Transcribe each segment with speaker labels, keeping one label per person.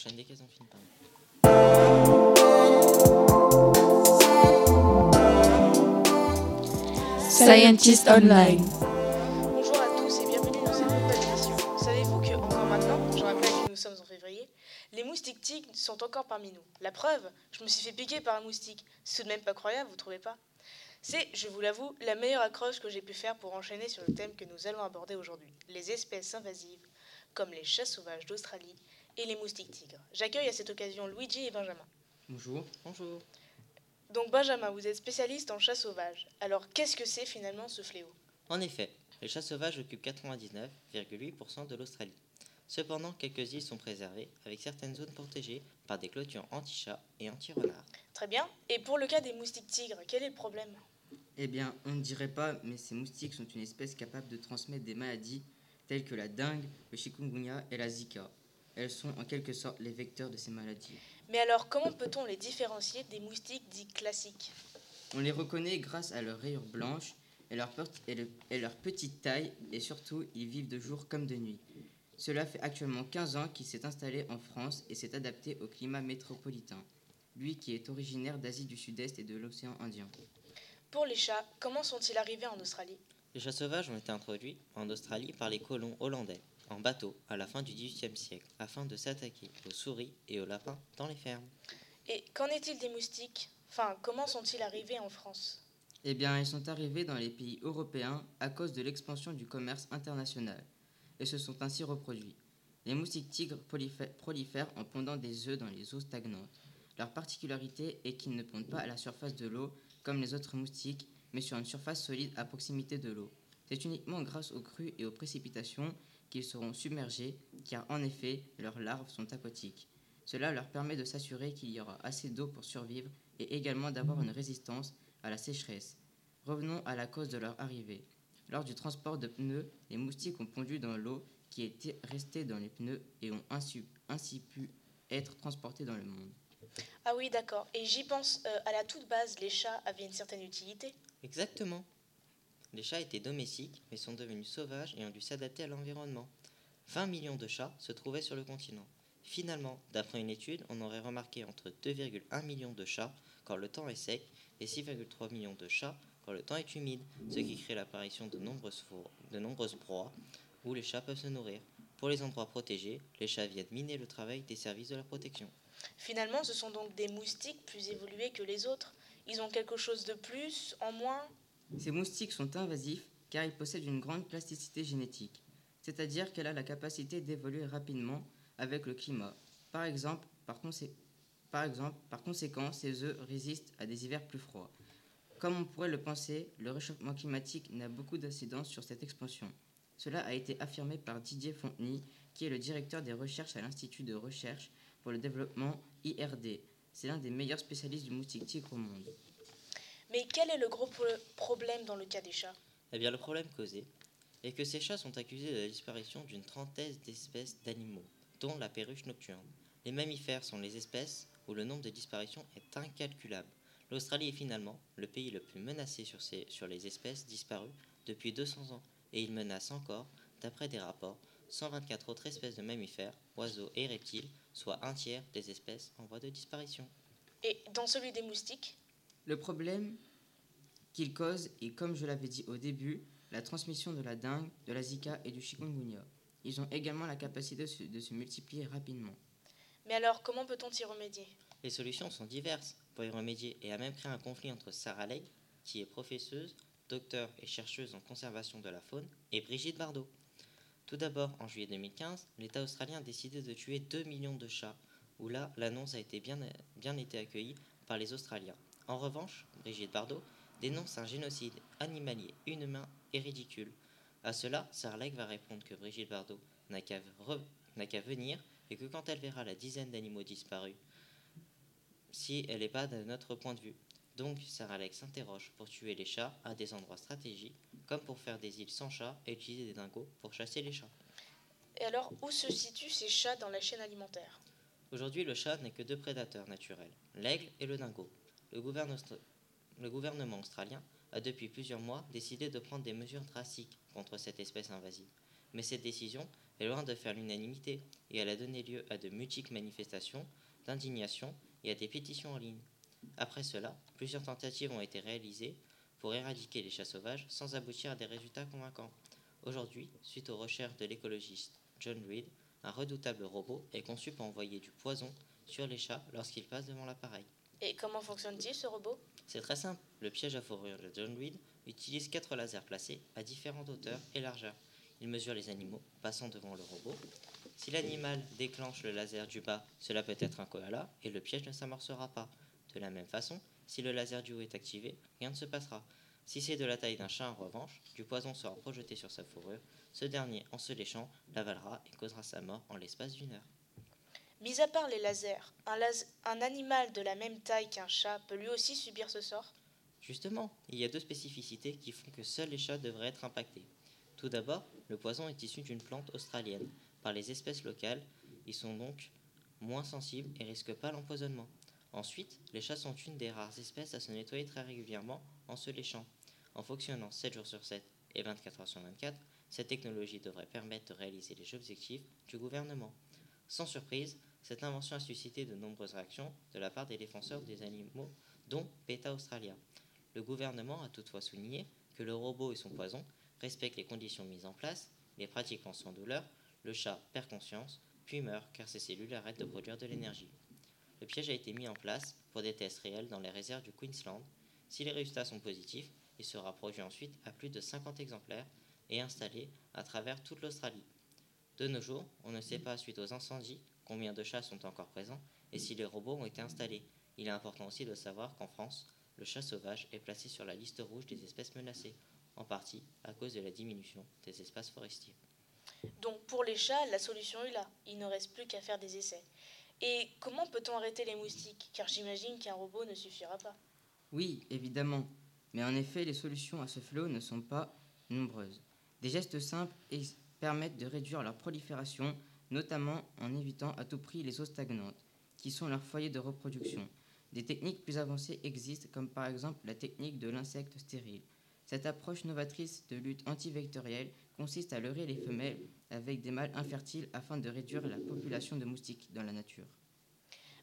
Speaker 1: enchaîne dès qu'elles ont fini par
Speaker 2: Scientist Online.
Speaker 3: Bonjour à tous et bienvenue dans cette nouvelle émission. Savez-vous que, encore maintenant, je rappelle que nous sommes en février, les moustiques tigres sont encore parmi nous. La preuve, je me suis fait piquer par un moustique. C'est tout de même pas croyable, vous trouvez pas? C'est, je vous l'avoue, la meilleure accroche que j'ai pu faire pour enchaîner sur le thème que nous allons aborder aujourd'hui, les espèces invasives, comme les chats sauvages d'Australie et les moustiques tigres. J'accueille à cette occasion Luigi et Benjamin.
Speaker 4: Bonjour.
Speaker 1: Bonjour.
Speaker 3: Donc Benjamin, vous êtes spécialiste en chats sauvages. Alors qu'est-ce que c'est finalement ce fléau?
Speaker 1: En effet, les chats sauvages occupent 99,8% de l'Australie. Cependant, quelques îles sont préservées, avec certaines zones protégées par des clôtures anti-chats et anti-renards.
Speaker 3: Très bien. Et pour le cas des moustiques tigres, quel est le problème?
Speaker 4: Eh bien, on ne dirait pas, mais ces moustiques sont une espèce capable de transmettre des maladies telles que la dengue, le chikungunya et la zika. Elles sont en quelque sorte les vecteurs de ces maladies.
Speaker 3: Mais alors, comment peut-on les différencier des moustiques dits classiques?
Speaker 4: On les reconnaît grâce à leurs rayures blanches et leur, et le- et leur petite taille, et surtout, ils vivent de jour comme de nuit. Cela fait actuellement 15 ans qu'il s'est installé en France et s'est adapté au climat métropolitain, lui qui est originaire d'Asie du Sud-Est et de l'océan Indien.
Speaker 3: Pour les chats, comment sont-ils arrivés en Australie?
Speaker 1: Les chats sauvages ont été introduits en Australie par les colons hollandais, en bateau, à la fin du XVIIIe siècle, afin de s'attaquer aux souris et aux lapins dans les fermes.
Speaker 3: Et qu'en est-il des moustiques? Enfin, comment sont-ils arrivés en France?
Speaker 4: Eh bien, ils sont arrivés dans les pays européens à cause de l'expansion du commerce international et se sont ainsi reproduits. Les moustiques tigres prolifè- prolifèrent en pondant des œufs dans les eaux stagnantes. Leur particularité est qu'ils ne pondent pas à la surface de l'eau comme les autres moustiques, mais sur une surface solide à proximité de l'eau. C'est uniquement grâce aux crues et aux précipitations qu'ils seront submergés, car en effet, leurs larves sont aquatiques. Cela leur permet de s'assurer qu'il y aura assez d'eau pour survivre et également d'avoir une résistance à la sécheresse. Revenons à la cause de leur arrivée. Lors du transport de pneus, les moustiques ont pondu dans l'eau qui était restée dans les pneus et ont ainsi, ainsi pu être transportés dans le monde.
Speaker 3: Ah oui, d'accord. Et j'y pense, euh, à la toute base, les chats avaient une certaine utilité.
Speaker 1: Exactement. Les chats étaient domestiques, mais sont devenus sauvages et ont dû s'adapter à l'environnement. 20 millions de chats se trouvaient sur le continent. Finalement, d'après une étude, on aurait remarqué entre 2,1 millions de chats quand le temps est sec et 6,3 millions de chats quand le temps est humide, ce qui crée l'apparition de nombreuses, fo- de nombreuses proies où les chats peuvent se nourrir. Pour les endroits protégés, les chats viennent miner le travail des services de la protection.
Speaker 3: Finalement, ce sont donc des moustiques plus évolués que les autres. Ils ont quelque chose de plus, en moins?
Speaker 4: Ces moustiques sont invasifs car ils possèdent une grande plasticité génétique, c'est-à-dire qu'elle a la capacité d'évoluer rapidement avec le climat. Par exemple, par, conséquent, ces œufs résistent à des hivers plus froids. Comme on pourrait le penser, le réchauffement climatique n'a beaucoup d'incidence sur cette expansion. Cela a été affirmé par Didier Fonteny, qui est le directeur des recherches à l'Institut de recherche pour le développement IRD. C'est l'un des meilleurs spécialistes du moustique tigre au monde.
Speaker 3: Mais quel est le gros pro- problème dans le cas des chats?
Speaker 1: Eh bien, le problème causé est que ces chats sont accusés de la disparition d'une trentaine d'espèces d'animaux, dont la perruche nocturne. Les mammifères sont les espèces où le nombre de disparitions est incalculable. L'Australie est finalement le pays le plus menacé sur, ces- sur les espèces disparues depuis 200 ans, et il menace encore, d'après des rapports, 124 autres espèces de mammifères, oiseaux et reptiles, soit un tiers des espèces en voie de disparition.
Speaker 3: Et dans celui des moustiques?
Speaker 4: Le problème qu'il cause est, comme je l'avais dit au début, la transmission de la dengue, de la zika et du chikungunya. Ils ont également la capacité de se, de se multiplier rapidement.
Speaker 3: Mais alors, comment peut-on y remédier?
Speaker 1: Les solutions sont diverses pour y remédier et a même créé un conflit entre Sarah Lake, qui est professeuse, docteur et chercheuse en conservation de la faune, et Brigitte Bardot. Tout d'abord, en juillet 2015, l'État australien a décidé de tuer 2 millions de chats, où là, l'annonce a été bien, bien été accueillie par les Australiens. En revanche, Brigitte Bardot dénonce un génocide animalier, inhumain et ridicule. À cela, Sarah Lake va répondre que Brigitte Bardot n'a qu'à venir et que quand elle verra la dizaine d'animaux disparus, si elle n'est pas de notre point de vue. Donc, Sarah Alex s'interroge pour tuer les chats à des endroits stratégiques, comme pour faire des îles sans chats et utiliser des dingos pour chasser les chats.
Speaker 3: Et alors, où se situent ces chats dans la chaîne alimentaire?
Speaker 1: Aujourd'hui, le chat n'est que deux prédateurs naturels, l'aigle et le dingo. Le, gouverne- le gouvernement australien a depuis plusieurs mois décidé de prendre des mesures drastiques contre cette espèce invasive. Mais cette décision est loin de faire l'unanimité et elle a donné lieu à de multiples manifestations d'indignation et à des pétitions en ligne. Après cela, plusieurs tentatives ont été réalisées pour éradiquer les chats sauvages sans aboutir à des résultats convaincants. Aujourd'hui, suite aux recherches de l'écologiste John Reed, un redoutable robot est conçu pour envoyer du poison sur les chats lorsqu'ils passent devant l'appareil.
Speaker 3: Et comment fonctionne-t-il ce robot?
Speaker 1: C'est très simple. Le piège à fourrure de John Reed utilise quatre lasers placés à différentes hauteurs et largeurs. Il mesure les animaux passant devant le robot. Si l'animal déclenche le laser du bas, cela peut être un koala et le piège ne s'amorcera pas. De la même façon, si le laser du haut est activé, rien ne se passera. Si c'est de la taille d'un chat en revanche, du poison sera projeté sur sa fourrure. Ce dernier, en se léchant, l'avalera et causera sa mort en l'espace d'une heure.
Speaker 3: Mis à part les lasers, un, animal de la même taille qu'un chat peut lui aussi subir ce sort?
Speaker 1: Justement, il y a deux spécificités qui font que seuls les chats devraient être impactés. Tout d'abord, le poison est issu d'une plante australienne. Par les espèces locales, ils sont donc moins sensibles et risquent pas l'empoisonnement. Ensuite, les chats sont une des rares espèces à se nettoyer très régulièrement en se léchant. En fonctionnant 7 jours sur 7 et 24 heures sur 24, cette technologie devrait permettre de réaliser les objectifs du gouvernement. Sans surprise, cette invention a suscité de nombreuses réactions de la part des défenseurs des animaux, dont PETA Australia. Le gouvernement a toutefois souligné que le robot et son poison respectent les conditions mises en place, les pratiquant sans douleur, le chat perd conscience, puis meurt car ses cellules arrêtent de produire de l'énergie. Le piège a été mis en place pour des tests réels dans les réserves du Queensland. Si les résultats sont positifs, il sera produit ensuite à plus de 50 exemplaires et installé à travers toute l'Australie. De nos jours, on ne sait pas, suite aux incendies, combien de chats sont encore présents et si les robots ont été installés. Il est important aussi de savoir qu'en France, le chat sauvage est placé sur la liste rouge des espèces menacées, en partie à cause de la diminution des espaces forestiers.
Speaker 3: Donc pour les chats, la solution est là. Il ne reste plus qu'à faire des essais. Et comment peut-on arrêter les moustiques? Car j'imagine qu'un robot ne suffira pas.
Speaker 4: Oui, évidemment. Mais en effet, les solutions à ce fléau ne sont pas nombreuses. Des gestes simples permettent de réduire leur prolifération, notamment en évitant à tout prix les eaux stagnantes, qui sont leur foyer de reproduction. Des techniques plus avancées existent, comme par exemple la technique de l'insecte stérile. Cette approche novatrice de lutte antivectorielle consiste à leurrer les femelles avec des mâles infertiles afin de réduire la population de moustiques dans la nature.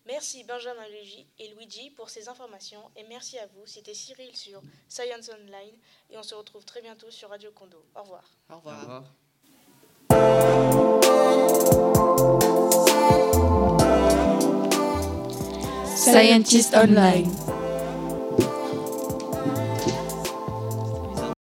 Speaker 3: Merci Benjamin Luigi et Luigi pour ces informations et merci à vous. C'était Cyril sur Science Online et on se retrouve très bientôt sur Radio Kondo. Au revoir.
Speaker 1: Au
Speaker 4: Au
Speaker 1: revoir.
Speaker 4: revoir.
Speaker 2: Scientist Online.